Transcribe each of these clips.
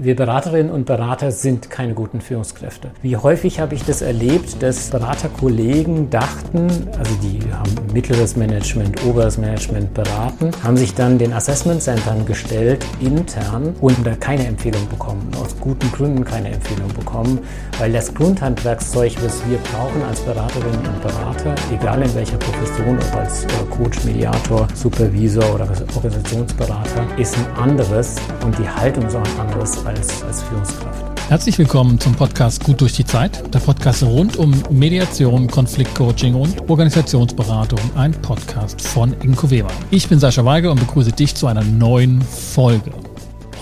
Wir Beraterinnen und Berater sind keine guten Führungskräfte. Wie häufig habe ich das erlebt, dass Beraterkollegen dachten, also die haben mittleres Management, oberes Management beraten, haben sich dann den Assessment Centern gestellt, intern, und da keine Empfehlung bekommen, aus guten Gründen keine Empfehlung bekommen, weil das Grundhandwerkszeug, was wir brauchen als Beraterinnen und Berater, egal in welcher Profession, ob als äh, Coach, Mediator, Supervisor oder Organisationsberater, ist ein anderes und die Haltung ist auch ein anderes als, als Führungskraft. Herzlich willkommen zum Podcast Gut durch die Zeit, der Podcast rund um Mediation, Konfliktcoaching und Organisationsberatung, ein Podcast von Inko Weber. Ich bin Sascha Weige und begrüße dich zu einer neuen Folge.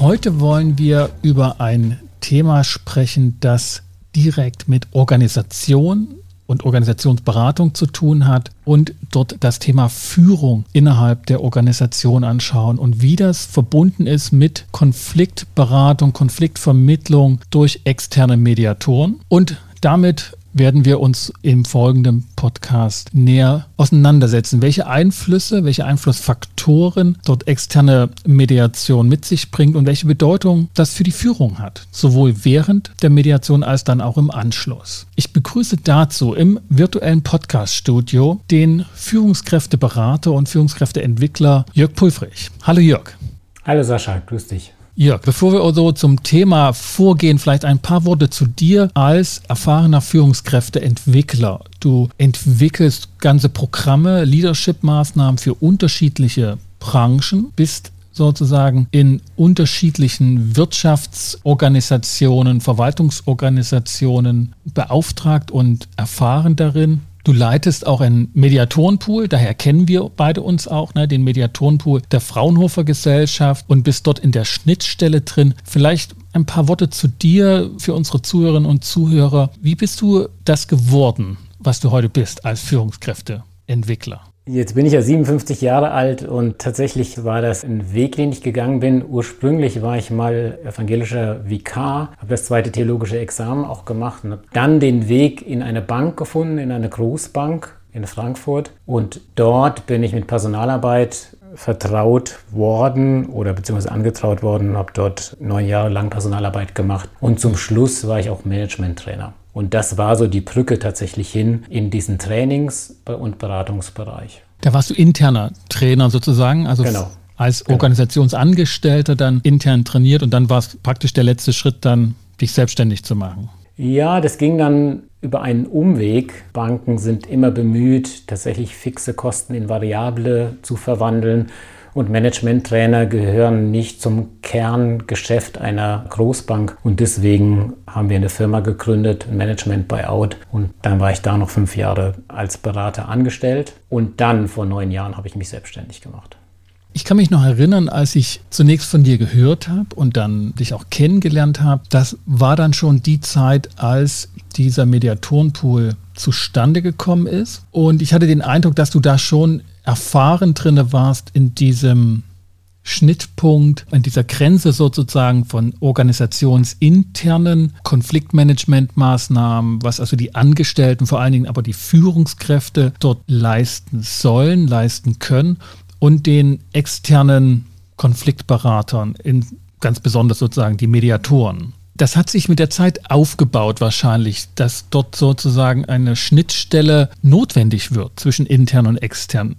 Heute wollen wir über ein Thema sprechen, das direkt mit Organisation und Organisationsberatung zu tun hat und dort das Thema Führung innerhalb der Organisation anschauen und wie das verbunden ist mit Konfliktberatung, Konfliktvermittlung durch externe Mediatoren und damit werden wir uns im folgenden Podcast näher auseinandersetzen, welche Einflüsse, welche Einflussfaktoren dort externe Mediation mit sich bringt und welche Bedeutung das für die Führung hat, sowohl während der Mediation als dann auch im Anschluss. Ich begrüße dazu im virtuellen Podcast-Studio den Führungskräfteberater und Führungskräfteentwickler Jörg Pulfrich. Hallo Jörg. Hallo Sascha, grüß dich. Jörg, bevor wir also zum Thema vorgehen, vielleicht ein paar Worte zu dir als erfahrener Führungskräfteentwickler. Du entwickelst ganze Programme, Leadership-Maßnahmen für unterschiedliche Branchen, bist sozusagen in unterschiedlichen Wirtschaftsorganisationen, Verwaltungsorganisationen beauftragt und erfahren darin. Du leitest auch einen Mediatorenpool, daher kennen wir beide uns auch, ne, den Mediatorenpool der Fraunhofer Gesellschaft und bist dort in der Schnittstelle drin. Vielleicht ein paar Worte zu dir für unsere Zuhörerinnen und Zuhörer. Wie bist du das geworden, was du heute bist als Führungskräfteentwickler? Jetzt bin ich ja 57 Jahre alt und tatsächlich war das ein Weg, den ich gegangen bin. Ursprünglich war ich mal evangelischer Vikar, habe das zweite theologische Examen auch gemacht und habe dann den Weg in eine Bank gefunden, in eine Großbank in Frankfurt. Und dort bin ich mit Personalarbeit vertraut worden oder beziehungsweise angetraut worden und habe dort neun Jahre lang Personalarbeit gemacht. Und zum Schluss war ich auch Management-Trainer. Und das war so die Brücke tatsächlich hin in diesen Trainings- und Beratungsbereich. Da warst du interner Trainer sozusagen, also genau. als genau. Organisationsangestellter dann intern trainiert und dann war es praktisch der letzte Schritt dann, dich selbstständig zu machen. Ja, das ging dann über einen Umweg. Banken sind immer bemüht, tatsächlich fixe Kosten in variable zu verwandeln. Und Managementtrainer gehören nicht zum Kerngeschäft einer Großbank. Und deswegen haben wir eine Firma gegründet, ein Management Buyout. Und dann war ich da noch fünf Jahre als Berater angestellt. Und dann vor neun Jahren habe ich mich selbstständig gemacht. Ich kann mich noch erinnern, als ich zunächst von dir gehört habe und dann dich auch kennengelernt habe, das war dann schon die Zeit, als dieser Mediatorenpool zustande gekommen ist. Und ich hatte den Eindruck, dass du da schon erfahren drinne warst in diesem Schnittpunkt, in dieser Grenze sozusagen von organisationsinternen Konfliktmanagementmaßnahmen, was also die Angestellten, vor allen Dingen aber die Führungskräfte dort leisten sollen, leisten können und den externen Konfliktberatern, in, ganz besonders sozusagen die Mediatoren. Das hat sich mit der Zeit aufgebaut wahrscheinlich, dass dort sozusagen eine Schnittstelle notwendig wird zwischen intern und extern.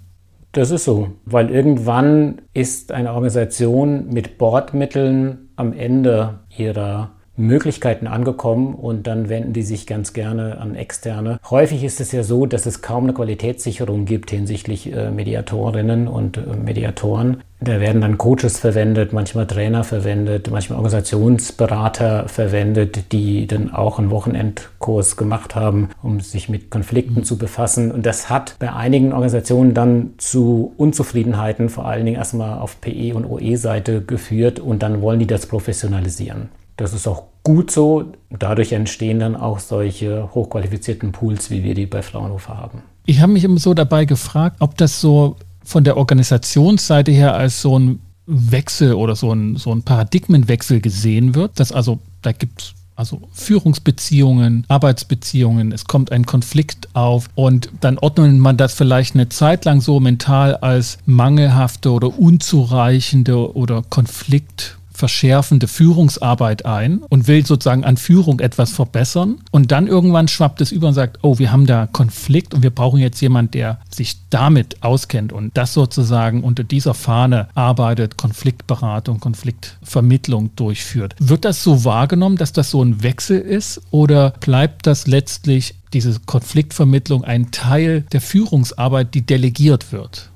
Das ist so, weil irgendwann ist eine Organisation mit Bordmitteln am Ende ihrer Möglichkeiten angekommen und dann wenden die sich ganz gerne an Externe. Häufig ist es ja so, dass es kaum eine Qualitätssicherung gibt hinsichtlich äh, Mediatorinnen und äh, Mediatoren. Da werden dann Coaches verwendet, manchmal Trainer verwendet, manchmal Organisationsberater verwendet, die dann auch einen Wochenendkurs gemacht haben, um sich mit Konflikten zu befassen. Und das hat bei einigen Organisationen dann zu Unzufriedenheiten, vor allen Dingen erstmal auf PE- und OE-Seite geführt und dann wollen die das professionalisieren. Das ist auch gut so. Dadurch entstehen dann auch solche hochqualifizierten Pools, wie wir die bei Fraunhofer haben. Ich habe mich immer so dabei gefragt, ob das so von der Organisationsseite her als so ein Wechsel oder so ein, so ein Paradigmenwechsel gesehen wird. Dass also, da gibt es also Führungsbeziehungen, Arbeitsbeziehungen, es kommt ein Konflikt auf und dann ordnet man das vielleicht eine Zeit lang so mental als mangelhafte oder unzureichende oder Konflikt verschärfende Führungsarbeit ein und will sozusagen an Führung etwas verbessern. Und dann irgendwann schwappt es über und sagt, oh, wir haben da Konflikt und wir brauchen jetzt jemanden, der sich damit auskennt und das sozusagen unter dieser Fahne arbeitet, Konfliktberatung, Konfliktvermittlung durchführt. Wird das so wahrgenommen, dass das so ein Wechsel ist oder bleibt das letztlich diese Konfliktvermittlung ein Teil der Führungsarbeit, die delegiert wird?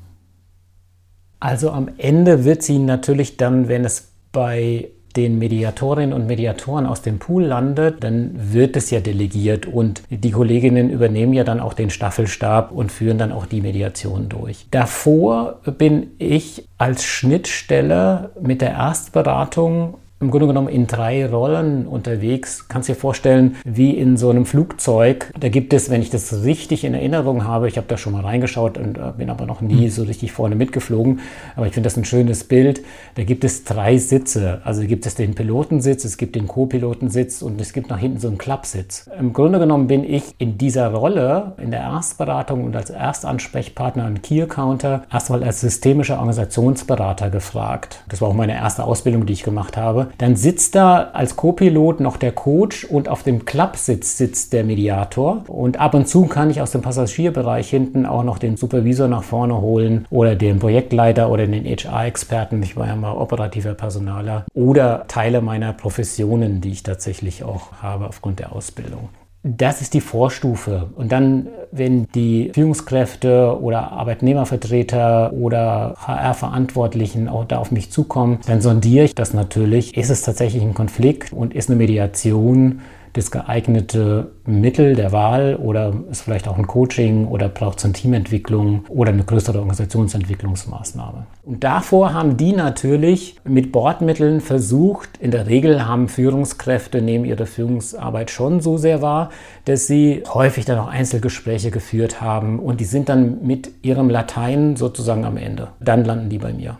Also am Ende wird sie natürlich dann, wenn es bei den Mediatorinnen und Mediatoren aus dem Pool landet, dann wird es ja delegiert und die Kolleginnen übernehmen ja dann auch den Staffelstab und führen dann auch die Mediation durch. Davor bin ich als Schnittstelle mit der Erstberatung im Grunde genommen in drei Rollen unterwegs. Kannst dir vorstellen, wie in so einem Flugzeug. Da gibt es, wenn ich das richtig in Erinnerung habe, ich habe da schon mal reingeschaut und äh, bin aber noch nie hm. so richtig vorne mitgeflogen, aber ich finde das ein schönes Bild. Da gibt es drei Sitze. Also gibt es den Pilotensitz, es gibt den Co-Pilotensitz und es gibt nach hinten so einen Klappsitz. Im Grunde genommen bin ich in dieser Rolle, in der Erstberatung und als Erstansprechpartner und Key Accounter, erstmal als systemischer Organisationsberater gefragt. Das war auch meine erste Ausbildung, die ich gemacht habe. Dann sitzt da als Co-Pilot noch der Coach und auf dem Klappsitz sitzt der Mediator. Und ab und zu kann ich aus dem Passagierbereich hinten auch noch den Supervisor nach vorne holen oder den Projektleiter oder den HR-Experten. Ich war ja mal operativer Personaler oder Teile meiner Professionen, die ich tatsächlich auch habe aufgrund der Ausbildung. Das ist die Vorstufe. Und dann, wenn die Führungskräfte oder Arbeitnehmervertreter oder HR-Verantwortlichen auch da auf mich zukommen, dann sondiere ich das natürlich. Ist es tatsächlich ein Konflikt und ist eine Mediation das geeignete Mittel der Wahl oder ist vielleicht auch ein Coaching oder braucht es eine Teamentwicklung oder eine größere Organisationsentwicklungsmaßnahme. Und davor haben die natürlich mit Bordmitteln versucht, in der Regel haben Führungskräfte neben ihrer Führungsarbeit schon so sehr wahr, dass sie häufig dann auch Einzelgespräche geführt haben und die sind dann mit ihrem Latein sozusagen am Ende. Dann landen die bei mir.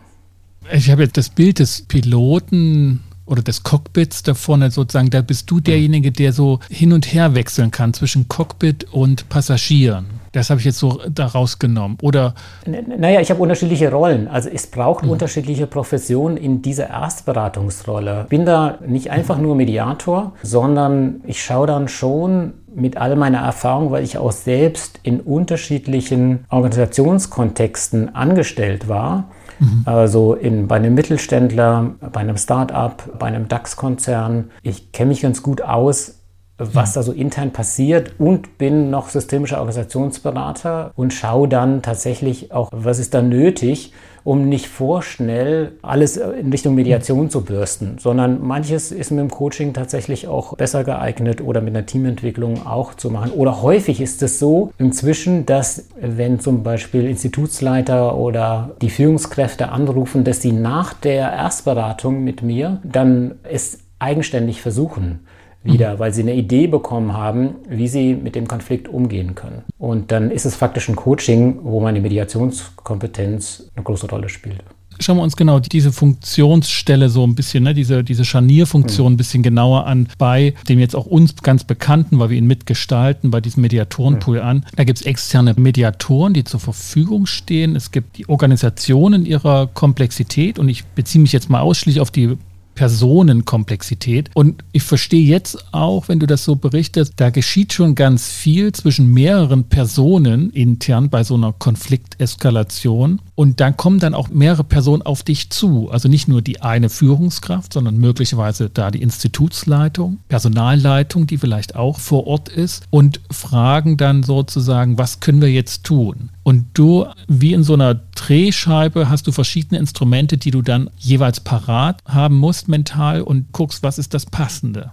Ich habe jetzt das Bild des Piloten oder des Cockpits da vorne sozusagen, da bist du derjenige, der so hin und her wechseln kann zwischen Cockpit und Passagieren. Das habe ich jetzt so daraus genommen. Oder? naja, ich habe unterschiedliche Rollen. Also es braucht mhm. unterschiedliche Professionen in dieser Erstberatungsrolle. Ich bin da nicht einfach nur Mediator, sondern ich schaue dann schon mit all meiner Erfahrung, weil ich auch selbst in unterschiedlichen Organisationskontexten angestellt war, Mhm. Also in, bei einem Mittelständler, bei einem Start-up, bei einem DAX-Konzern. Ich kenne mich ganz gut aus, was da so intern passiert und bin noch systemischer Organisationsberater und schaue dann tatsächlich auch, was ist da nötig, um nicht vorschnell alles in Richtung Mediation zu bürsten, sondern manches ist mit dem Coaching tatsächlich auch besser geeignet oder mit einer Teamentwicklung auch zu machen. Oder häufig ist es so inzwischen, dass wenn zum Beispiel Institutsleiter oder die Führungskräfte anrufen, dass sie nach der Erstberatung mit mir dann es eigenständig versuchen wieder, weil sie eine Idee bekommen haben, wie sie mit dem Konflikt umgehen können. Und dann ist es faktisch ein Coaching, wo meine Mediationskompetenz eine große Rolle spielt. Schauen wir uns genau diese Funktionsstelle so ein bisschen, ne, diese, diese Scharnierfunktion mhm. ein bisschen genauer an, bei dem jetzt auch uns ganz bekannten, weil wir ihn mitgestalten, bei diesem Mediatorenpool mhm. an. Da gibt es externe Mediatoren, die zur Verfügung stehen. Es gibt die Organisationen ihrer Komplexität und ich beziehe mich jetzt mal ausschließlich auf die Personenkomplexität. Und ich verstehe jetzt auch, wenn du das so berichtest, da geschieht schon ganz viel zwischen mehreren Personen intern bei so einer Konflikteskalation. Und dann kommen dann auch mehrere Personen auf dich zu. Also nicht nur die eine Führungskraft, sondern möglicherweise da die Institutsleitung, Personalleitung, die vielleicht auch vor Ort ist und fragen dann sozusagen, was können wir jetzt tun? Und du, wie in so einer Drehscheibe, hast du verschiedene Instrumente, die du dann jeweils parat haben musst mental und guckst, was ist das Passende.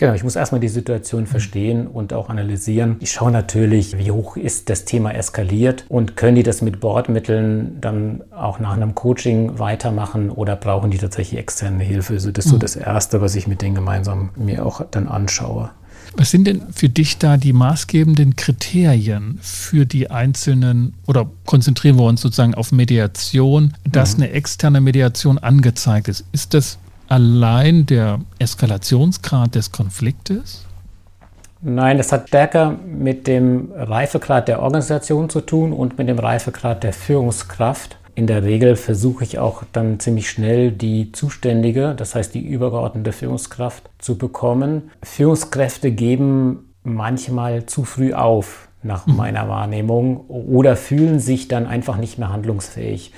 Genau, ich muss erstmal die Situation verstehen und auch analysieren. Ich schaue natürlich, wie hoch ist das Thema eskaliert und können die das mit Bordmitteln dann auch nach einem Coaching weitermachen oder brauchen die tatsächlich externe Hilfe? Also das ist so mhm. das Erste, was ich mit denen gemeinsam mir auch dann anschaue. Was sind denn für dich da die maßgebenden Kriterien für die einzelnen, oder konzentrieren wir uns sozusagen auf Mediation, dass mhm. eine externe Mediation angezeigt ist? Ist das allein der Eskalationsgrad des Konfliktes? Nein, das hat stärker mit dem Reifegrad der Organisation zu tun und mit dem Reifegrad der Führungskraft. In der Regel versuche ich auch dann ziemlich schnell die zuständige, das heißt die übergeordnete Führungskraft zu bekommen. Führungskräfte geben manchmal zu früh auf nach mhm. meiner Wahrnehmung oder fühlen sich dann einfach nicht mehr handlungsfähig.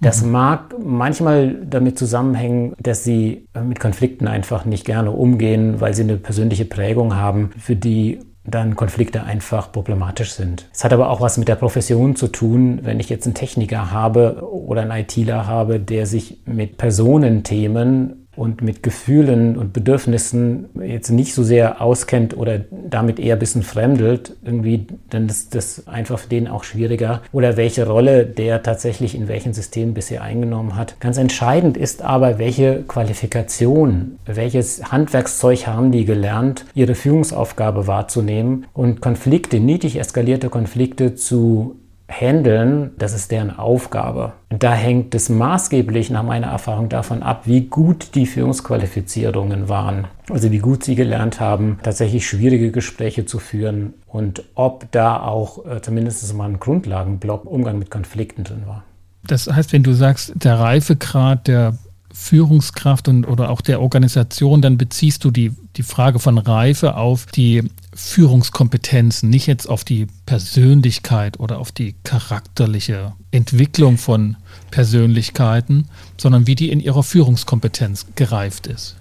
Das mhm. mag manchmal damit zusammenhängen, dass sie mit Konflikten einfach nicht gerne umgehen, weil sie eine persönliche Prägung haben, für die dann Konflikte einfach problematisch sind. Es hat aber auch was mit der Profession zu tun, wenn ich jetzt einen Techniker habe oder einen ITler habe, der sich mit Personenthemen und mit Gefühlen und Bedürfnissen jetzt nicht so sehr auskennt oder damit eher ein bisschen fremdelt, irgendwie, dann ist das einfach für den auch schwieriger. Oder welche Rolle der tatsächlich in welchem System bisher eingenommen hat. Ganz entscheidend ist aber, welche Qualifikation, welches Handwerkszeug haben die gelernt, ihre Führungsaufgabe wahrzunehmen und Konflikte, niedrig eskalierte Konflikte zu handeln, das ist deren Aufgabe. Und da hängt es maßgeblich nach meiner Erfahrung davon ab, wie gut die Führungsqualifizierungen waren. Also wie gut sie gelernt haben, tatsächlich schwierige Gespräche zu führen und ob da auch äh, zumindest mal ein Grundlagenblock Umgang mit Konflikten drin war. Das heißt, wenn du sagst, der Reifegrad der Führungskraft und oder auch der Organisation, dann beziehst du die, die Frage von Reife auf die Führungskompetenzen, nicht jetzt auf die Persönlichkeit oder auf die charakterliche Entwicklung von Persönlichkeiten, sondern wie die in ihrer Führungskompetenz gereift ist.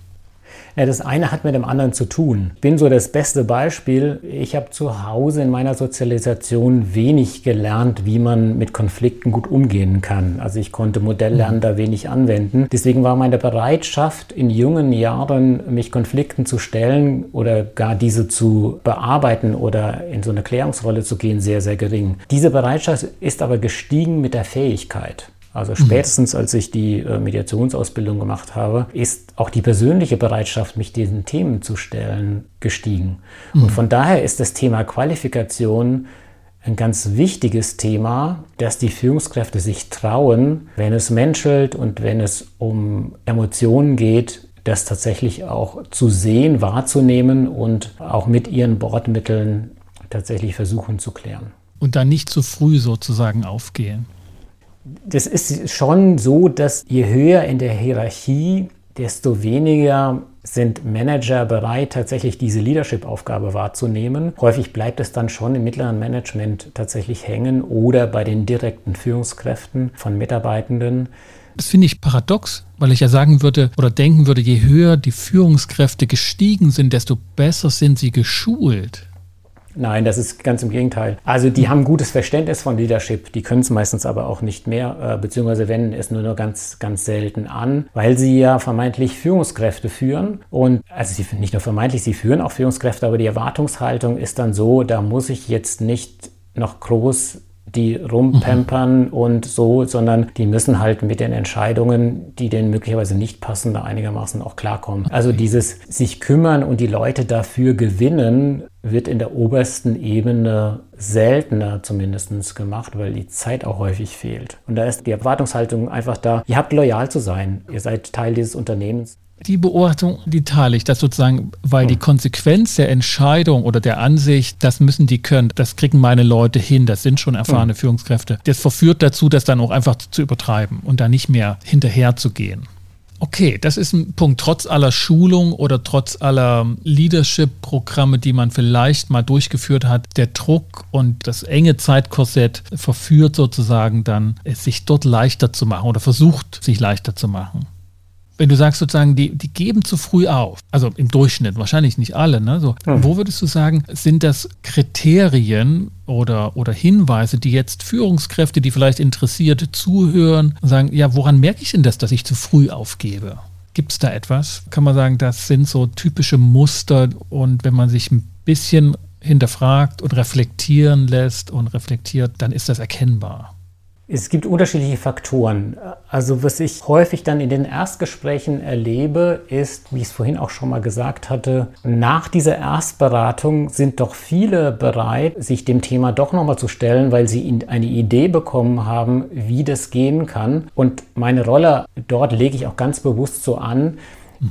Ja, das eine hat mit dem anderen zu tun. Ich bin so das beste Beispiel. Ich habe zu Hause in meiner Sozialisation wenig gelernt, wie man mit Konflikten gut umgehen kann. Also ich konnte Modelllernen da wenig anwenden. Deswegen war meine Bereitschaft in jungen Jahren, mich Konflikten zu stellen oder gar diese zu bearbeiten oder in so eine Klärungsrolle zu gehen, sehr, sehr gering. Diese Bereitschaft ist aber gestiegen mit der Fähigkeit. Also mhm. spätestens als ich die äh, Mediationsausbildung gemacht habe, ist auch die persönliche Bereitschaft, mich diesen Themen zu stellen, gestiegen. Mhm. Und von daher ist das Thema Qualifikation ein ganz wichtiges Thema, dass die Führungskräfte sich trauen, wenn es menschelt und wenn es um Emotionen geht, das tatsächlich auch zu sehen, wahrzunehmen und auch mit ihren Bordmitteln tatsächlich versuchen zu klären. Und dann nicht zu früh sozusagen aufgehen das ist schon so, dass je höher in der Hierarchie, desto weniger sind Manager bereit, tatsächlich diese Leadership-Aufgabe wahrzunehmen. Häufig bleibt es dann schon im mittleren Management tatsächlich hängen oder bei den direkten Führungskräften von Mitarbeitenden. Das finde ich paradox, weil ich ja sagen würde oder denken würde, je höher die Führungskräfte gestiegen sind, desto besser sind sie geschult. Nein, das ist ganz im Gegenteil. Also die haben gutes Verständnis von Leadership, die können es meistens aber auch nicht mehr, äh, beziehungsweise wenden es nur noch ganz, ganz selten an, weil sie ja vermeintlich Führungskräfte führen. Und also sie nicht nur vermeintlich, sie führen auch Führungskräfte, aber die Erwartungshaltung ist dann so, da muss ich jetzt nicht noch groß die rumpampern mhm. und so, sondern die müssen halt mit den Entscheidungen, die denen möglicherweise nicht passen, da einigermaßen auch klarkommen. Also dieses sich kümmern und die Leute dafür gewinnen, wird in der obersten Ebene seltener zumindest gemacht, weil die Zeit auch häufig fehlt. Und da ist die Erwartungshaltung einfach da, ihr habt loyal zu sein, ihr seid Teil dieses Unternehmens. Die Beobachtung, die teile ich, dass sozusagen, weil die Konsequenz der Entscheidung oder der Ansicht, das müssen die können, das kriegen meine Leute hin, das sind schon erfahrene mhm. Führungskräfte, das verführt dazu, das dann auch einfach zu übertreiben und da nicht mehr hinterher zu gehen. Okay, das ist ein Punkt. Trotz aller Schulung oder trotz aller Leadership-Programme, die man vielleicht mal durchgeführt hat, der Druck und das enge Zeitkorsett verführt sozusagen dann, es sich dort leichter zu machen oder versucht, sich leichter zu machen wenn du sagst sozusagen, die, die geben zu früh auf, also im Durchschnitt, wahrscheinlich nicht alle, ne? so, hm. wo würdest du sagen, sind das Kriterien oder, oder Hinweise, die jetzt Führungskräfte, die vielleicht interessiert zuhören und sagen, ja, woran merke ich denn das, dass ich zu früh aufgebe? Gibt es da etwas? Kann man sagen, das sind so typische Muster und wenn man sich ein bisschen hinterfragt und reflektieren lässt und reflektiert, dann ist das erkennbar. Es gibt unterschiedliche Faktoren. Also was ich häufig dann in den Erstgesprächen erlebe, ist, wie ich es vorhin auch schon mal gesagt hatte, nach dieser Erstberatung sind doch viele bereit, sich dem Thema doch nochmal zu stellen, weil sie eine Idee bekommen haben, wie das gehen kann. Und meine Rolle dort lege ich auch ganz bewusst so an,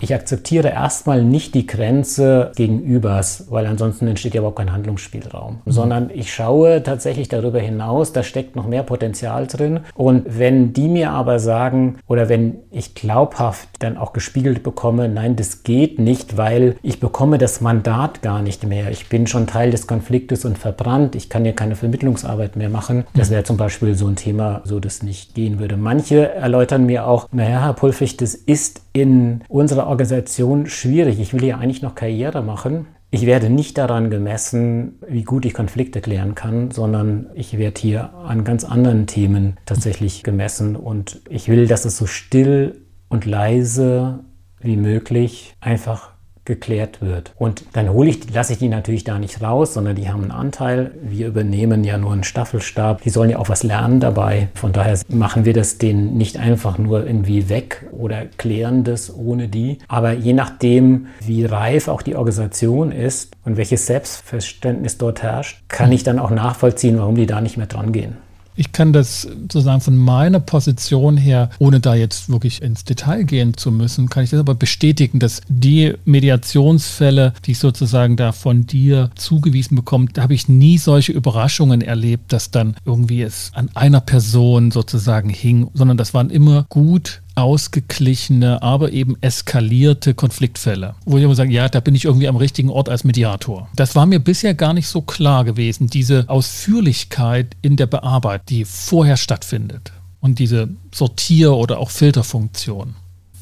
Ich akzeptiere erstmal nicht die Grenze gegenübers, weil ansonsten entsteht ja überhaupt kein Handlungsspielraum, mhm. sondern ich schaue tatsächlich darüber hinaus, da steckt noch mehr Potenzial drin. Und wenn die mir aber sagen oder wenn ich glaubhaft dann auch gespiegelt bekomme, nein, das geht nicht, weil ich bekomme das Mandat gar nicht mehr. Ich bin schon Teil des Konfliktes und verbrannt. Ich kann ja keine Vermittlungsarbeit mehr machen. Das wäre zum Beispiel so ein Thema, so das nicht gehen würde. Manche erläutern mir auch, naja, Herr Pulfig, das ist in unserer Organisation schwierig. Ich will ja eigentlich noch Karriere machen. Ich werde nicht daran gemessen, wie gut ich Konflikte klären kann, sondern ich werde hier an ganz anderen Themen tatsächlich gemessen. Und ich will, dass es so still und leise wie möglich einfach geklärt wird. Und dann hole ich, lasse ich die natürlich da nicht raus, sondern die haben einen Anteil. Wir übernehmen ja nur einen Staffelstab. Die sollen ja auch was lernen dabei. Von daher machen wir das denen nicht einfach nur irgendwie weg oder klären das ohne die. Aber je nachdem, wie reif auch die Organisation ist und welches Selbstverständnis dort herrscht, kann ich dann auch nachvollziehen, warum die da nicht mehr dran gehen. Ich kann das sozusagen von meiner Position her, ohne da jetzt wirklich ins Detail gehen zu müssen, kann ich das aber bestätigen, dass die Mediationsfälle, die ich sozusagen da von dir zugewiesen bekomme, da habe ich nie solche Überraschungen erlebt, dass dann irgendwie es an einer Person sozusagen hing, sondern das waren immer gut ausgeglichene, aber eben eskalierte Konfliktfälle, wo ich immer sage, ja, da bin ich irgendwie am richtigen Ort als Mediator. Das war mir bisher gar nicht so klar gewesen, diese Ausführlichkeit in der Bearbeitung, die vorher stattfindet und diese Sortier- oder auch Filterfunktion.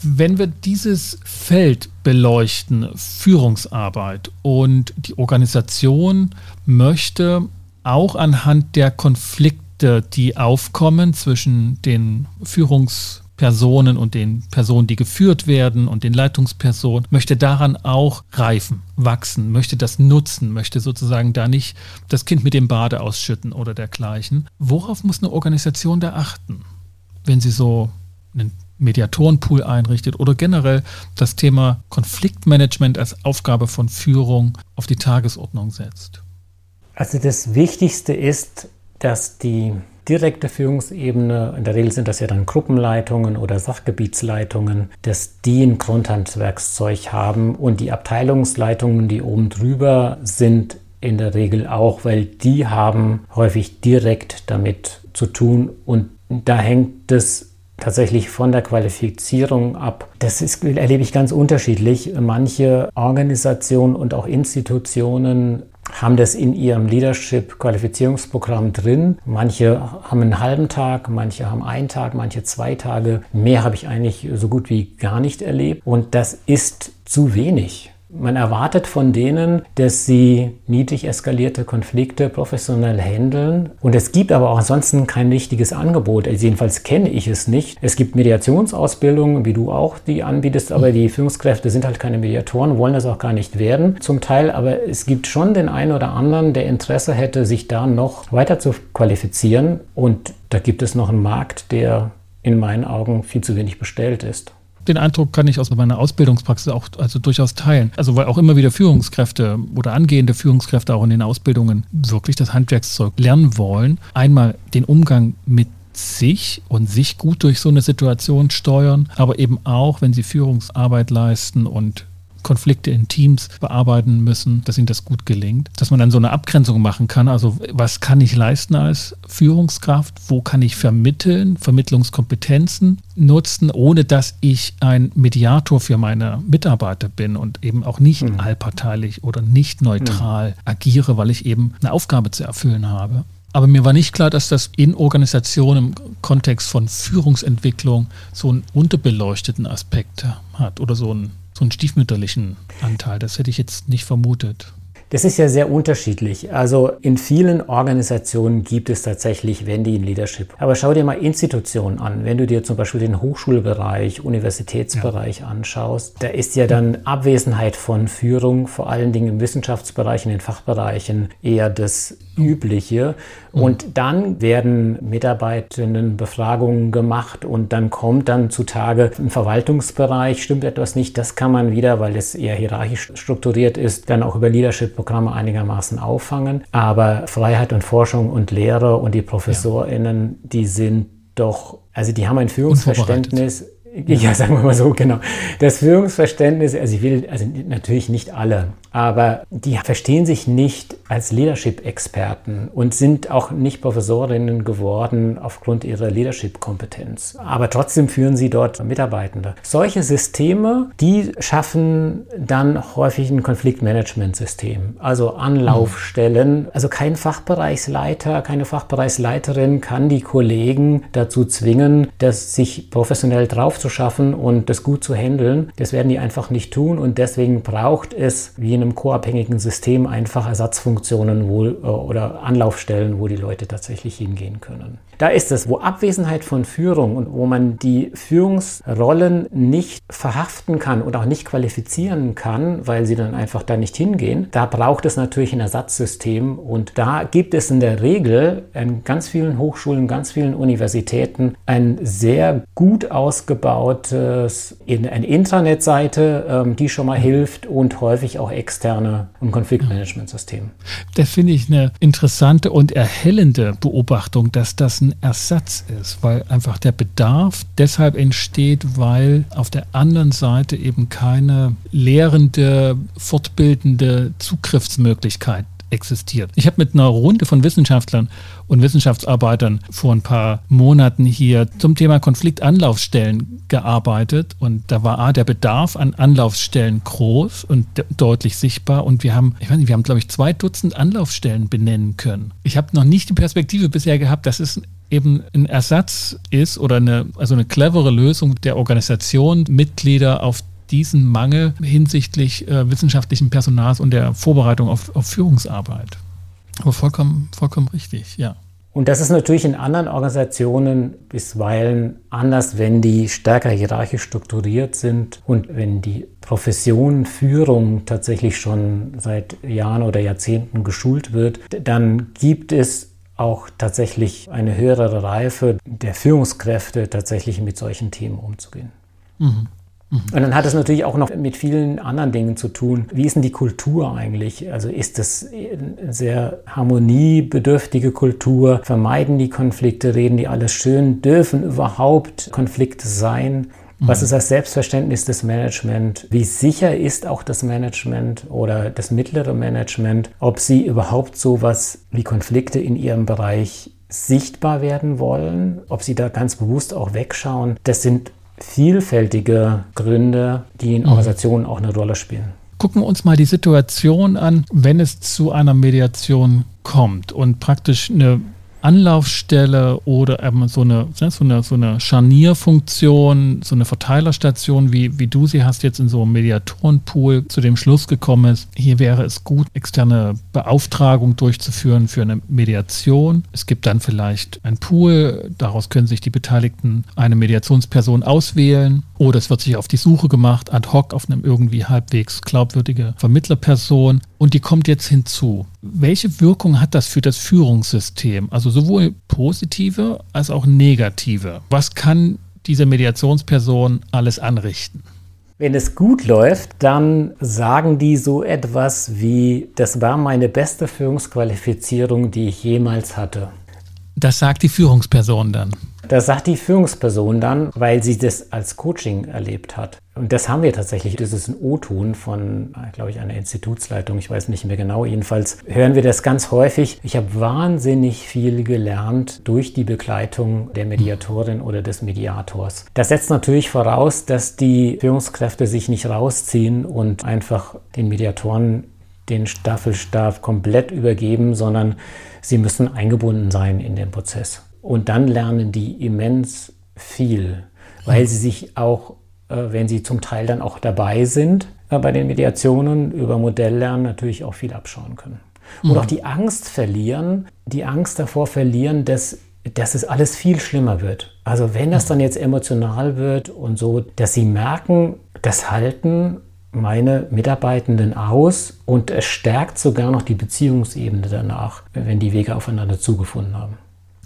Wenn wir dieses Feld beleuchten, Führungsarbeit und die Organisation möchte auch anhand der Konflikte, die aufkommen zwischen den Führungs Personen und den Personen, die geführt werden und den Leitungspersonen, möchte daran auch reifen, wachsen, möchte das nutzen, möchte sozusagen da nicht das Kind mit dem Bade ausschütten oder dergleichen. Worauf muss eine Organisation da achten, wenn sie so einen Mediatorenpool einrichtet oder generell das Thema Konfliktmanagement als Aufgabe von Führung auf die Tagesordnung setzt? Also das Wichtigste ist, dass die direkte Führungsebene, in der Regel sind das ja dann Gruppenleitungen oder Sachgebietsleitungen, dass die ein Grundhandwerkszeug haben und die Abteilungsleitungen, die oben drüber sind, in der Regel auch, weil die haben häufig direkt damit zu tun und da hängt es tatsächlich von der Qualifizierung ab. Das ist, erlebe ich ganz unterschiedlich. Manche Organisationen und auch Institutionen haben das in ihrem Leadership-Qualifizierungsprogramm drin. Manche haben einen halben Tag, manche haben einen Tag, manche zwei Tage. Mehr habe ich eigentlich so gut wie gar nicht erlebt. Und das ist zu wenig. Man erwartet von denen, dass sie niedrig eskalierte Konflikte professionell handeln. Und es gibt aber auch ansonsten kein richtiges Angebot. Also jedenfalls kenne ich es nicht. Es gibt Mediationsausbildungen, wie du auch die anbietest, aber die Führungskräfte sind halt keine Mediatoren, wollen das auch gar nicht werden zum Teil. Aber es gibt schon den einen oder anderen, der Interesse hätte, sich da noch weiter zu qualifizieren. Und da gibt es noch einen Markt, der in meinen Augen viel zu wenig bestellt ist. Den Eindruck kann ich aus meiner Ausbildungspraxis auch also durchaus teilen. Also weil auch immer wieder Führungskräfte oder angehende Führungskräfte auch in den Ausbildungen wirklich das Handwerkszeug lernen wollen. Einmal den Umgang mit sich und sich gut durch so eine Situation steuern, aber eben auch, wenn sie Führungsarbeit leisten und Konflikte in Teams bearbeiten müssen, dass ihnen das gut gelingt, dass man dann so eine Abgrenzung machen kann. Also was kann ich leisten als Führungskraft? Wo kann ich vermitteln, Vermittlungskompetenzen nutzen, ohne dass ich ein Mediator für meine Mitarbeiter bin und eben auch nicht mhm. allparteilich oder nicht neutral mhm. agiere, weil ich eben eine Aufgabe zu erfüllen habe. Aber mir war nicht klar, dass das in Organisationen im Kontext von Führungsentwicklung so einen unterbeleuchteten Aspekt hat oder so einen so einen stiefmütterlichen Anteil. Das hätte ich jetzt nicht vermutet. Das ist ja sehr unterschiedlich. Also in vielen Organisationen gibt es tatsächlich Wendy in Leadership. Aber schau dir mal Institutionen an. Wenn du dir zum Beispiel den Hochschulbereich, Universitätsbereich ja. anschaust, da ist ja dann Abwesenheit von Führung, vor allen Dingen im Wissenschaftsbereich, in den Fachbereichen, eher das Übliche. Mhm. Und dann werden Mitarbeitendenbefragungen gemacht und dann kommt dann zutage im Verwaltungsbereich, stimmt etwas nicht, das kann man wieder, weil es eher hierarchisch strukturiert ist, dann auch über Leadership-Programme einigermaßen auffangen. Aber Freiheit und Forschung und Lehre und die ProfessorInnen, ja. die sind doch, also die haben ein Führungsverständnis Ja, sagen wir mal so, genau. Das Führungsverständnis, also ich will, also natürlich nicht alle, aber die verstehen sich nicht als Leadership-Experten und sind auch nicht Professorinnen geworden aufgrund ihrer Leadership-Kompetenz. Aber trotzdem führen sie dort Mitarbeitende. Solche Systeme, die schaffen dann häufig ein Konfliktmanagementsystem, also Anlaufstellen. Also kein Fachbereichsleiter, keine Fachbereichsleiterin kann die Kollegen dazu zwingen, dass sich professionell drauf zu schaffen und das gut zu handeln. Das werden die einfach nicht tun und deswegen braucht es wie in einem co-abhängigen System einfach Ersatzfunktionen wo, äh, oder Anlaufstellen, wo die Leute tatsächlich hingehen können. Da ist es, wo Abwesenheit von Führung und wo man die Führungsrollen nicht verhaften kann und auch nicht qualifizieren kann, weil sie dann einfach da nicht hingehen, da braucht es natürlich ein Ersatzsystem und da gibt es in der Regel in ganz vielen Hochschulen, ganz vielen Universitäten ein sehr gut ausgebautes, eine Intranetseite, ähm, die schon mal hilft und häufig auch externe ein Konfliktmanagementsystem. Das finde ich eine interessante und erhellende Beobachtung, dass das ein Ersatz ist, weil einfach der Bedarf deshalb entsteht, weil auf der anderen Seite eben keine lehrende, fortbildende Zugriffsmöglichkeit existiert. Ich habe mit einer Runde von Wissenschaftlern und Wissenschaftsarbeitern vor ein paar Monaten hier zum Thema Konfliktanlaufstellen gearbeitet und da war A, der Bedarf an Anlaufstellen groß und deutlich sichtbar und wir haben, ich weiß nicht, wir haben glaube ich zwei Dutzend Anlaufstellen benennen können. Ich habe noch nicht die Perspektive bisher gehabt, dass es eben ein Ersatz ist oder eine, also eine clevere Lösung der Organisation, Mitglieder auf diesen Mangel hinsichtlich äh, wissenschaftlichen Personals und der Vorbereitung auf, auf Führungsarbeit. Aber vollkommen, vollkommen richtig, ja. Und das ist natürlich in anderen Organisationen bisweilen anders, wenn die stärker hierarchisch strukturiert sind und wenn die Profession Führung tatsächlich schon seit Jahren oder Jahrzehnten geschult wird, dann gibt es auch tatsächlich eine höhere Reife der Führungskräfte, tatsächlich mit solchen Themen umzugehen. Mhm. Und dann hat es natürlich auch noch mit vielen anderen Dingen zu tun. Wie ist denn die Kultur eigentlich? Also ist das eine sehr harmoniebedürftige Kultur? Vermeiden die Konflikte? Reden die alles schön? Dürfen überhaupt Konflikte sein? Was mhm. ist das Selbstverständnis des Management? Wie sicher ist auch das Management oder das mittlere Management, ob sie überhaupt sowas wie Konflikte in ihrem Bereich sichtbar werden wollen, ob sie da ganz bewusst auch wegschauen? Das sind vielfältige Gründe, die in mhm. Organisationen auch eine Rolle spielen. Gucken wir uns mal die Situation an, wenn es zu einer Mediation kommt und praktisch eine Anlaufstelle oder eben so eine, ne, so eine, so eine Scharnierfunktion, so eine Verteilerstation, wie, wie du sie hast jetzt in so einem Mediatorenpool zu dem Schluss gekommen ist, hier wäre es gut, externe Beauftragung durchzuführen für eine Mediation. Es gibt dann vielleicht ein Pool, daraus können sich die Beteiligten eine Mediationsperson auswählen oder es wird sich auf die Suche gemacht, ad hoc auf einem irgendwie halbwegs glaubwürdige Vermittlerperson und die kommt jetzt hinzu. Welche Wirkung hat das für das Führungssystem? Also sowohl positive als auch negative. Was kann diese Mediationsperson alles anrichten? Wenn es gut läuft, dann sagen die so etwas wie, das war meine beste Führungsqualifizierung, die ich jemals hatte. Das sagt die Führungsperson dann. Das sagt die Führungsperson dann, weil sie das als Coaching erlebt hat. Und das haben wir tatsächlich. Das ist ein O-Ton von, glaube ich, einer Institutsleitung. Ich weiß nicht mehr genau. Jedenfalls hören wir das ganz häufig. Ich habe wahnsinnig viel gelernt durch die Begleitung der Mediatorin oder des Mediators. Das setzt natürlich voraus, dass die Führungskräfte sich nicht rausziehen und einfach den Mediatoren den Staffelstab komplett übergeben, sondern sie müssen eingebunden sein in den Prozess. Und dann lernen die immens viel, weil sie sich auch, äh, wenn sie zum Teil dann auch dabei sind, äh, bei den Mediationen über Modelllernen natürlich auch viel abschauen können. Und mhm. auch die Angst verlieren, die Angst davor verlieren, dass, dass es alles viel schlimmer wird. Also wenn das dann jetzt emotional wird und so, dass sie merken, das halten meine Mitarbeitenden aus und es stärkt sogar noch die Beziehungsebene danach, wenn die Wege aufeinander zugefunden haben.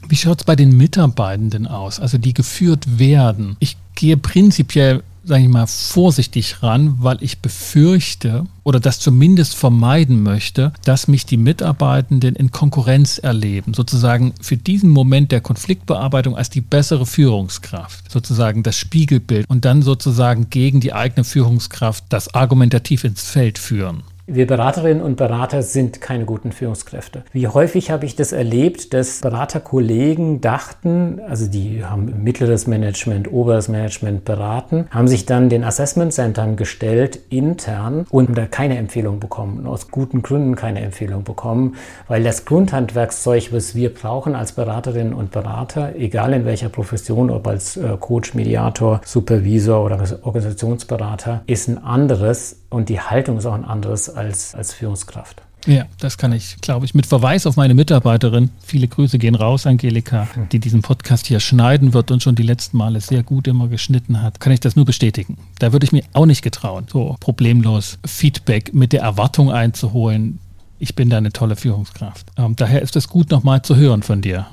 Wie schaut es bei den Mitarbeitenden aus, also die geführt werden? Ich gehe prinzipiell sage ich mal, vorsichtig ran, weil ich befürchte oder das zumindest vermeiden möchte, dass mich die Mitarbeitenden in Konkurrenz erleben, sozusagen für diesen Moment der Konfliktbearbeitung als die bessere Führungskraft, sozusagen das Spiegelbild und dann sozusagen gegen die eigene Führungskraft das argumentativ ins Feld führen. Wir Beraterinnen und Berater sind keine guten Führungskräfte. Wie häufig habe ich das erlebt, dass Beraterkollegen dachten, also die haben mittleres Management, oberes Management beraten, haben sich dann den Assessment Centern gestellt intern und da keine Empfehlung bekommen, aus guten Gründen keine Empfehlung bekommen, weil das Grundhandwerkszeug, was wir brauchen als Beraterinnen und Berater, egal in welcher Profession, ob als äh, Coach, Mediator, Supervisor oder Organisationsberater, ist ein anderes und die Haltung ist auch ein anderes als, als Führungskraft. Ja, das kann ich, glaube ich, mit Verweis auf meine Mitarbeiterin, viele Grüße gehen raus, Angelika, die diesen Podcast hier schneiden wird und schon die letzten Male sehr gut immer geschnitten hat, kann ich das nur bestätigen. Da würde ich mir auch nicht getrauen, so problemlos Feedback mit der Erwartung einzuholen, ich bin da eine tolle Führungskraft. Ähm, daher ist es gut, nochmal zu hören von dir.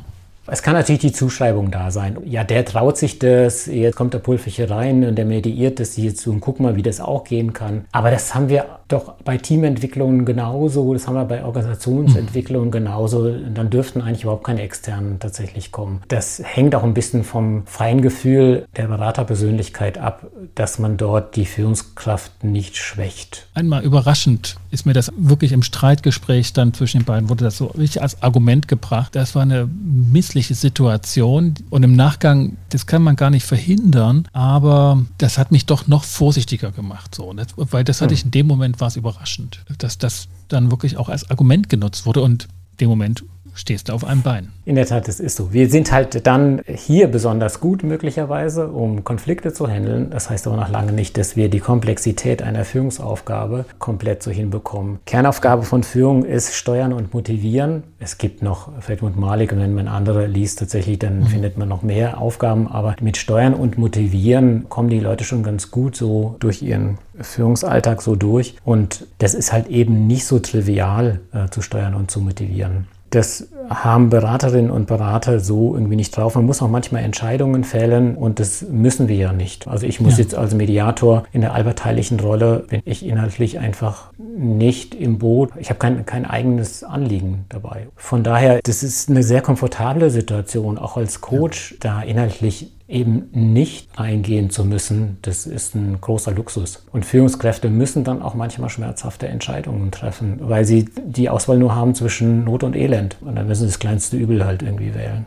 Es kann natürlich die Zuschreibung da sein. Ja, der traut sich das, jetzt kommt der Pulverche rein und der mediiert das jetzt und guck mal, wie das auch gehen kann. Aber das haben wir doch bei Teamentwicklungen genauso, das haben wir bei Organisationsentwicklungen genauso. Dann dürften eigentlich überhaupt keine externen tatsächlich kommen. Das hängt auch ein bisschen vom freien Gefühl der Beraterpersönlichkeit ab, dass man dort die Führungskraft nicht schwächt. Einmal überraschend ist mir das wirklich im Streitgespräch dann zwischen den beiden, wurde das so richtig als Argument gebracht. Das war eine Miss missliche Situation. Und im Nachgang, das kann man gar nicht verhindern, aber das hat mich doch noch vorsichtiger gemacht. So, ne? weil das hatte ich in dem Moment war es überraschend, dass das dann wirklich auch als Argument genutzt wurde. Und in dem Moment stehst du auf einem Bein. In der Tat, das ist so. Wir sind halt dann hier besonders gut möglicherweise, um Konflikte zu handeln. Das heißt aber noch lange nicht, dass wir die Komplexität einer Führungsaufgabe komplett so hinbekommen. Kernaufgabe von Führung ist Steuern und Motivieren. Es gibt noch Feldmund Malik und wenn man andere liest, tatsächlich, dann mhm. findet man noch mehr Aufgaben. Aber mit Steuern und Motivieren kommen die Leute schon ganz gut so durch ihren Führungsalltag so durch. Und das ist halt eben nicht so trivial äh, zu steuern und zu motivieren. Das haben Beraterinnen und Berater so irgendwie nicht drauf. Man muss auch manchmal Entscheidungen fällen und das müssen wir ja nicht. Also ich muss ja. jetzt als Mediator in der allparteilichen Rolle, bin ich inhaltlich einfach nicht im Boot. Ich habe kein, kein eigenes Anliegen dabei. Von daher, das ist eine sehr komfortable Situation, auch als Coach, ja. da inhaltlich eben nicht eingehen zu müssen, das ist ein großer Luxus. Und Führungskräfte müssen dann auch manchmal schmerzhafte Entscheidungen treffen, weil sie die Auswahl nur haben zwischen Not und Elend. Und dann müssen sie das kleinste Übel halt irgendwie wählen.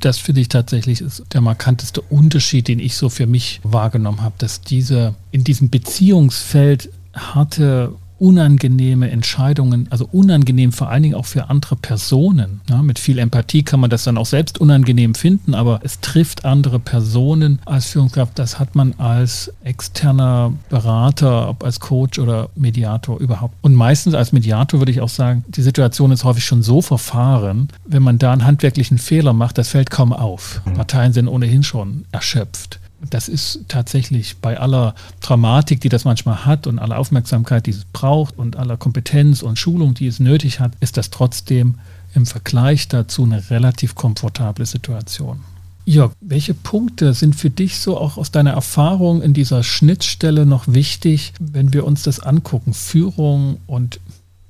Das finde ich tatsächlich ist der markanteste Unterschied, den ich so für mich wahrgenommen habe, dass diese in diesem Beziehungsfeld harte unangenehme Entscheidungen, also unangenehm vor allen Dingen auch für andere Personen. Ja, mit viel Empathie kann man das dann auch selbst unangenehm finden, aber es trifft andere Personen als Führungskraft. Das hat man als externer Berater, ob als Coach oder Mediator überhaupt. Und meistens als Mediator würde ich auch sagen, die Situation ist häufig schon so verfahren, wenn man da einen handwerklichen Fehler macht, das fällt kaum auf. Mhm. Parteien sind ohnehin schon erschöpft das ist tatsächlich bei aller Dramatik, die das manchmal hat und aller Aufmerksamkeit, die es braucht und aller Kompetenz und Schulung, die es nötig hat, ist das trotzdem im Vergleich dazu eine relativ komfortable Situation. Jörg, welche Punkte sind für dich so auch aus deiner Erfahrung in dieser Schnittstelle noch wichtig, wenn wir uns das angucken? Führung und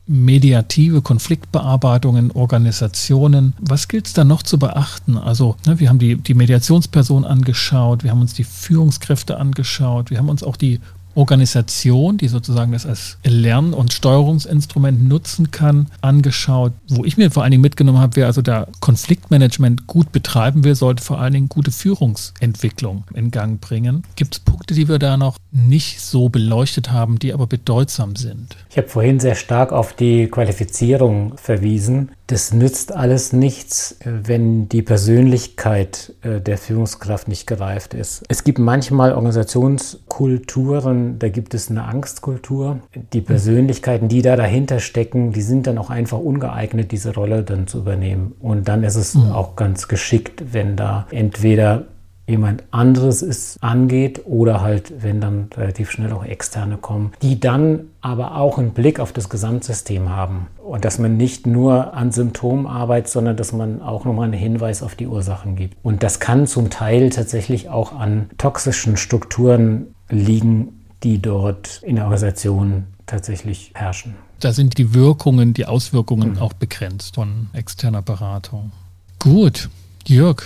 mediative Konfliktbearbeitung in Organisationen. Was gilt es da noch zu beachten? Also, ne, wir haben die, die Mediationsperson angeschaut, wir haben uns die Führungskräfte angeschaut, wir haben uns auch die Organisation, die sozusagen das als Lern- und Steuerungsinstrument nutzen kann, angeschaut. Wo ich mir vor allen Dingen mitgenommen habe, wer also da Konfliktmanagement gut betreiben will, sollte vor allen Dingen gute Führungsentwicklung in Gang bringen. Gibt es Punkte, die wir da noch nicht so beleuchtet haben, die aber bedeutsam sind? Ich habe vorhin sehr stark auf die Qualifizierung verwiesen das nützt alles nichts, wenn die Persönlichkeit äh, der Führungskraft nicht gereift ist. Es gibt manchmal Organisationskulturen, da gibt es eine Angstkultur. Die Persönlichkeiten, die da dahinter stecken, die sind dann auch einfach ungeeignet, diese Rolle dann zu übernehmen. Und dann ist es mhm. auch ganz geschickt, wenn da entweder jemand anderes es angeht oder halt, wenn dann relativ schnell auch externe kommen, die dann aber auch einen Blick auf das Gesamtsystem haben und dass man nicht nur an Symptomen arbeitet, sondern dass man auch nochmal einen Hinweis auf die Ursachen gibt. Und das kann zum Teil tatsächlich auch an toxischen Strukturen liegen, die dort in der Organisation tatsächlich herrschen. Da sind die Wirkungen, die Auswirkungen mhm. auch begrenzt von externer Beratung. Gut, Jörg,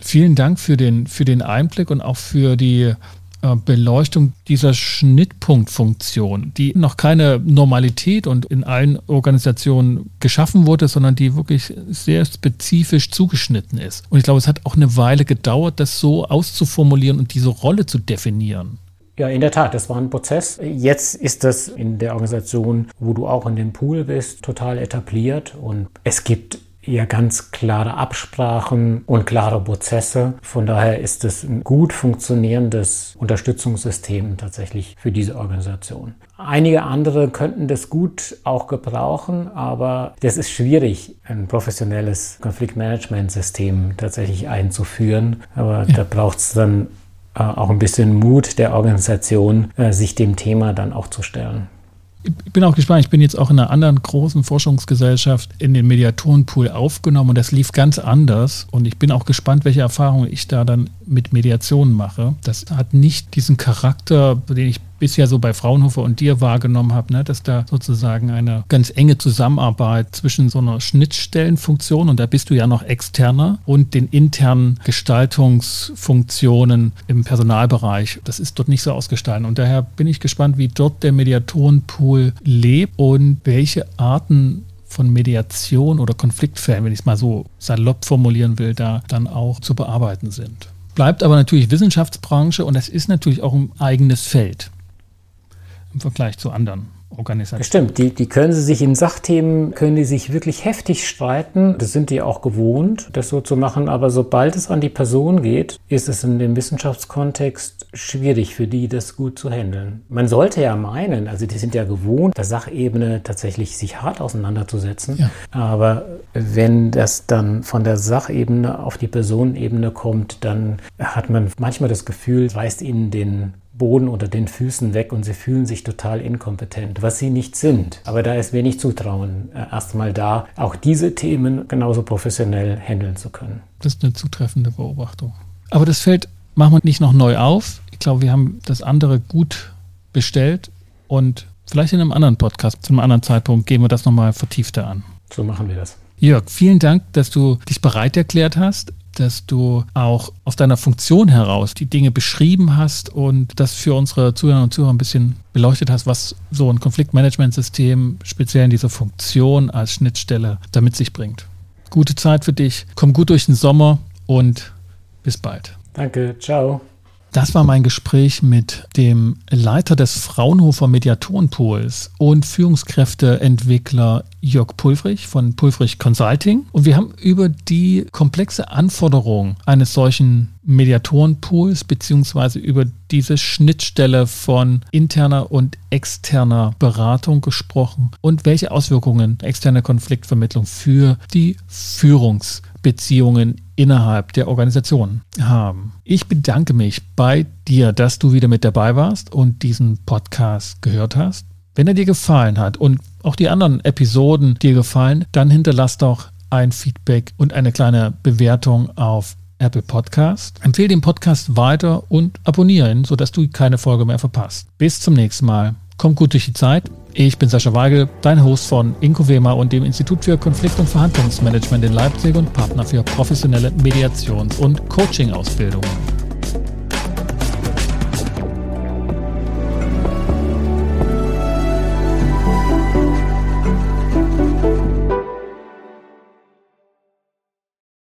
vielen Dank für den, für den Einblick und auch für die äh, Beleuchtung dieser Schnittpunktfunktion, die noch keine Normalität und in allen Organisationen geschaffen wurde, sondern die wirklich sehr spezifisch zugeschnitten ist. Und ich glaube, es hat auch eine Weile gedauert, das so auszuformulieren und diese Rolle zu definieren. Ja, in der Tat, das war ein Prozess. Jetzt ist das in der Organisation, wo du auch in dem Pool bist, total etabliert und es gibt ja ganz klare Absprachen und klare Prozesse. Von daher ist es ein gut funktionierendes Unterstützungssystem tatsächlich für diese Organisation. Einige andere könnten das gut auch gebrauchen, aber das ist schwierig, ein professionelles Konfliktmanagementsystem tatsächlich einzuführen. Aber ja. da braucht es dann äh, auch ein bisschen Mut der Organisation, äh, sich dem Thema dann auch zu stellen ich bin auch gespannt. Ich bin jetzt auch in einer anderen großen Forschungsgesellschaft in den Mediatorenpool aufgenommen und das lief ganz anders. Und ich bin auch gespannt, welche Erfahrungen ich da dann mit Mediationen mache. Das hat nicht diesen Charakter, den ich bisher so bei Fraunhofer und dir wahrgenommen habe, ne, dass da sozusagen eine ganz enge Zusammenarbeit zwischen so einer Schnittstellenfunktion, und da bist du ja noch externer, und den internen Gestaltungsfunktionen im Personalbereich. Das ist dort nicht so ausgestaltet. Und daher bin ich gespannt, wie dort der Mediatorenpool lebt und welche Arten von Mediation oder Konfliktfällen, wenn ich es mal so salopp formulieren will, da dann auch zu bearbeiten sind. Bleibt aber natürlich Wissenschaftsbranche und das ist natürlich auch ein eigenes Feld im Vergleich zu anderen Organisationen. Stimmt, die, die können sie sich in Sachthemen, können die sich wirklich heftig streiten. Das sind die auch gewohnt, das so zu machen. Aber sobald es an die Person geht, ist es in dem Wissenschaftskontext schwierig für die, das gut zu handeln. Man sollte ja meinen, also die sind ja gewohnt, der Sachebene tatsächlich sich hart auseinanderzusetzen. Ja. Aber wenn das dann von der Sachebene auf die Personenebene kommt, dann hat man manchmal das Gefühl, reißt ihnen den Boden unter den Füßen weg und sie fühlen sich total inkompetent, was sie nicht sind. Aber da ist wenig Zutrauen äh, erstmal da, auch diese Themen genauso professionell handeln zu können. Das ist eine zutreffende Beobachtung. Aber das Feld machen wir nicht noch neu auf. Ich glaube, wir haben das andere gut bestellt und vielleicht in einem anderen Podcast, zu einem anderen Zeitpunkt, gehen wir das nochmal vertiefter an. So machen wir das. Jörg, vielen Dank, dass du dich bereit erklärt hast, dass du auch aus deiner Funktion heraus die Dinge beschrieben hast und das für unsere Zuhörer und Zuhörer ein bisschen beleuchtet hast, was so ein Konfliktmanagementsystem speziell in dieser Funktion als Schnittstelle damit sich bringt. Gute Zeit für dich, komm gut durch den Sommer und bis bald. Danke, ciao. Das war mein Gespräch mit dem Leiter des Fraunhofer Mediatorenpools und Führungskräfteentwickler Jörg Pulfrich von Pulfrich Consulting. Und wir haben über die komplexe Anforderung eines solchen Mediatorenpools beziehungsweise über diese Schnittstelle von interner und externer Beratung gesprochen und welche Auswirkungen externe Konfliktvermittlung für die Führungsbeziehungen innerhalb der Organisation haben. Ich bedanke mich bei dir, dass du wieder mit dabei warst und diesen Podcast gehört hast. Wenn er dir gefallen hat und auch die anderen Episoden dir gefallen, dann hinterlass doch ein Feedback und eine kleine Bewertung auf Apple Podcast. Empfehle den Podcast weiter und abonniere ihn, sodass du keine Folge mehr verpasst. Bis zum nächsten Mal. Kommt gut durch die Zeit. Ich bin Sascha Weigel, dein Host von Incovema und dem Institut für Konflikt- und Verhandlungsmanagement in Leipzig und Partner für professionelle Mediations- und Coaching-Ausbildungen.